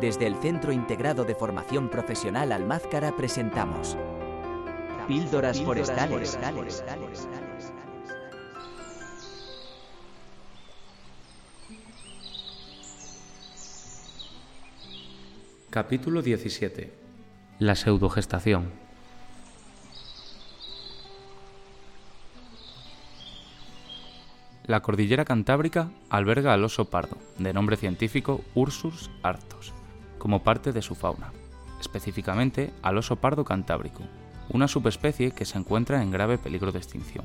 Desde el Centro Integrado de Formación Profesional Almázcara presentamos Píldoras, forestales. Capítulo 17. La pseudogestación. La cordillera cantábrica alberga al oso pardo, de nombre científico Ursus arctos, como parte de su fauna, específicamente al oso pardo cantábrico, una subespecie que se encuentra en grave peligro de extinción.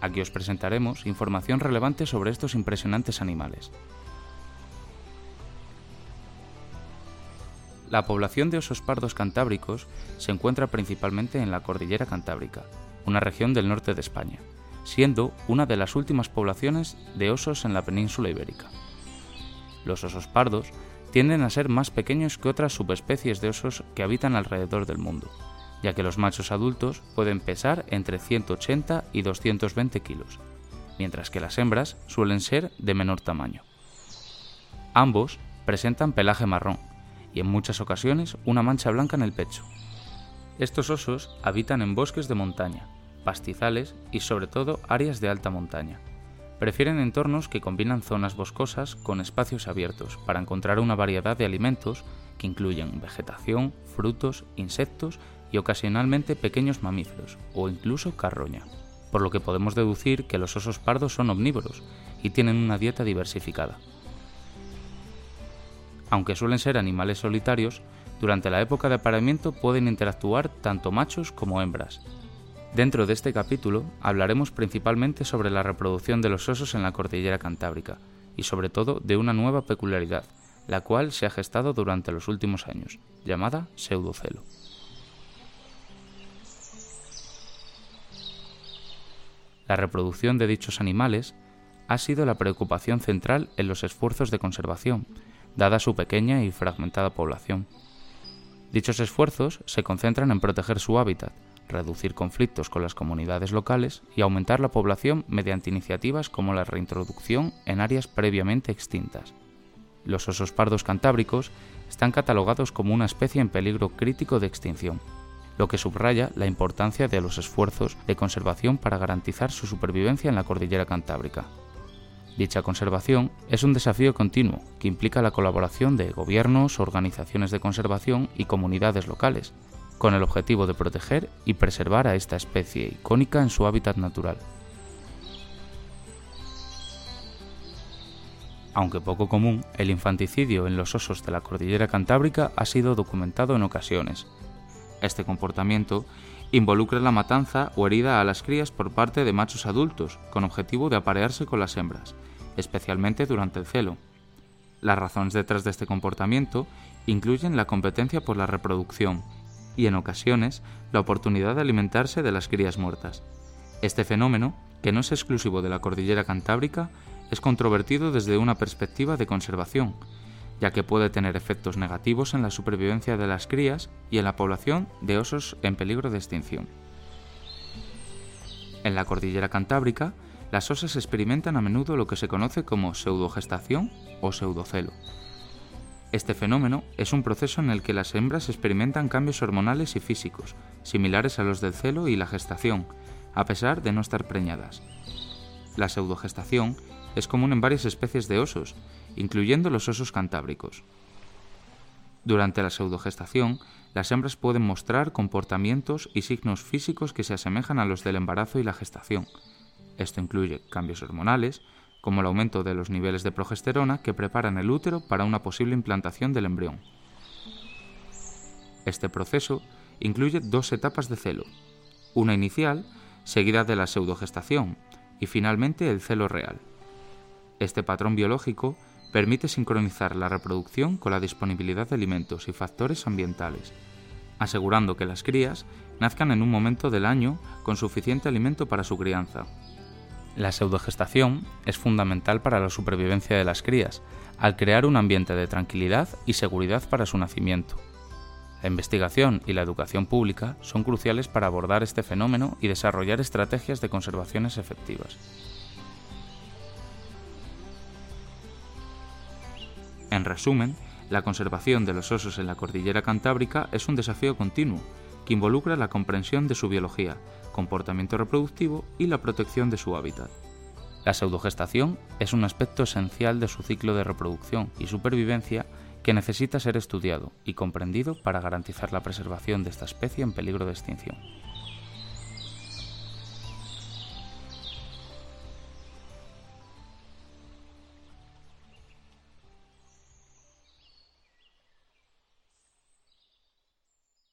Aquí os presentaremos información relevante sobre estos impresionantes animales. La población de osos pardos cantábricos se encuentra principalmente en la cordillera cantábrica, una región del norte de España, siendo una de las últimas poblaciones de osos en la península ibérica. Los osos pardos tienden a ser más pequeños que otras subespecies de osos que habitan alrededor del mundo, ya que los machos adultos pueden pesar entre 180 y 220 kilos, mientras que las hembras suelen ser de menor tamaño. Ambos presentan pelaje marrón y en muchas ocasiones una mancha blanca en el pecho. Estos osos habitan en bosques de montaña, pastizales y sobre todo áreas de alta montaña. Prefieren entornos que combinan zonas boscosas con espacios abiertos para encontrar una variedad de alimentos que incluyen vegetación, frutos, insectos y ocasionalmente pequeños mamíferos o incluso carroña, por lo que podemos deducir que los osos pardos son omnívoros y tienen una dieta diversificada. Aunque suelen ser animales solitarios, durante la época de apareamiento pueden interactuar tanto machos como hembras, Dentro de este capítulo hablaremos principalmente sobre la reproducción de los osos en la cordillera cantábrica y sobre todo de una nueva peculiaridad, la cual se ha gestado durante los últimos años, llamada pseudocelo. La reproducción de dichos animales ha sido la preocupación central en los esfuerzos de conservación, dada su pequeña y fragmentada población. Dichos esfuerzos se concentran en proteger su hábitat, reducir conflictos con las comunidades locales y aumentar la población mediante iniciativas como la reintroducción en áreas previamente extintas. Los osos pardos cantábricos están catalogados como una especie en peligro crítico de extinción, lo que subraya la importancia de los esfuerzos de conservación para garantizar su supervivencia en la cordillera cantábrica. Dicha conservación es un desafío continuo que implica la colaboración de gobiernos, organizaciones de conservación y comunidades locales, con el objetivo de proteger y preservar a esta especie icónica en su hábitat natural. Aunque poco común, el infanticidio en los osos de la cordillera cantábrica ha sido documentado en ocasiones. Este comportamiento involucra la matanza o herida a las crías por parte de machos adultos, con objetivo de aparearse con las hembras, especialmente durante el celo. Las razones detrás de este comportamiento incluyen la competencia por la reproducción, y en ocasiones la oportunidad de alimentarse de las crías muertas. Este fenómeno, que no es exclusivo de la cordillera cantábrica, es controvertido desde una perspectiva de conservación, ya que puede tener efectos negativos en la supervivencia de las crías y en la población de osos en peligro de extinción. En la cordillera cantábrica, las osas experimentan a menudo lo que se conoce como pseudogestación o pseudocelo. Este fenómeno es un proceso en el que las hembras experimentan cambios hormonales y físicos, similares a los del celo y la gestación, a pesar de no estar preñadas. La pseudogestación es común en varias especies de osos, incluyendo los osos cantábricos. Durante la pseudogestación, las hembras pueden mostrar comportamientos y signos físicos que se asemejan a los del embarazo y la gestación. Esto incluye cambios hormonales, como el aumento de los niveles de progesterona que preparan el útero para una posible implantación del embrión. Este proceso incluye dos etapas de celo, una inicial, seguida de la pseudogestación, y finalmente el celo real. Este patrón biológico permite sincronizar la reproducción con la disponibilidad de alimentos y factores ambientales, asegurando que las crías nazcan en un momento del año con suficiente alimento para su crianza, la pseudogestación es fundamental para la supervivencia de las crías, al crear un ambiente de tranquilidad y seguridad para su nacimiento. La investigación y la educación pública son cruciales para abordar este fenómeno y desarrollar estrategias de conservaciones efectivas. En resumen, La conservación de los osos en la cordillera cantábrica es un desafío continuo que involucra la comprensión de su biología, comportamiento reproductivo y la protección de su hábitat. La pseudogestación es un aspecto esencial de su ciclo de reproducción y supervivencia que necesita ser estudiado y comprendido para garantizar la preservación de esta especie en peligro de extinción.